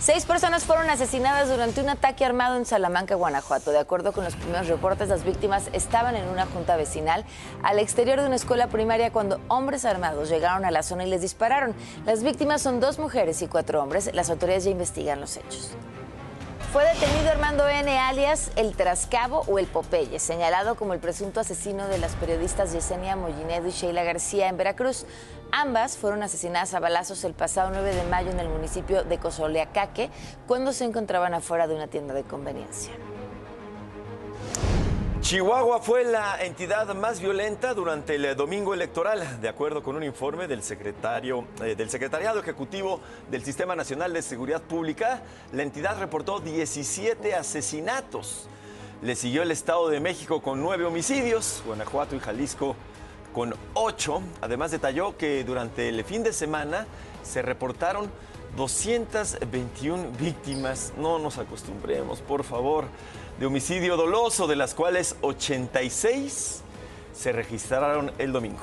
Seis personas fueron asesinadas durante un ataque armado en Salamanca, Guanajuato. De acuerdo con los primeros reportes, las víctimas estaban en una junta vecinal al exterior de una escuela primaria cuando hombres armados llegaron a la zona y les dispararon. Las víctimas son dos mujeres y cuatro hombres. Las autoridades ya investigan los hechos. Fue detenido Armando N. alias El Trascabo o El Popeye, señalado como el presunto asesino de las periodistas Yesenia Mollinedo y Sheila García en Veracruz. Ambas fueron asesinadas a balazos el pasado 9 de mayo en el municipio de Cozoleacaque, cuando se encontraban afuera de una tienda de conveniencia. Chihuahua fue la entidad más violenta durante el domingo electoral, de acuerdo con un informe del, secretario, eh, del Secretariado Ejecutivo del Sistema Nacional de Seguridad Pública. La entidad reportó 17 asesinatos. Le siguió el Estado de México con nueve homicidios, Guanajuato y Jalisco con ocho. Además detalló que durante el fin de semana se reportaron 221 víctimas. No nos acostumbremos, por favor de homicidio doloso, de las cuales 86 se registraron el domingo.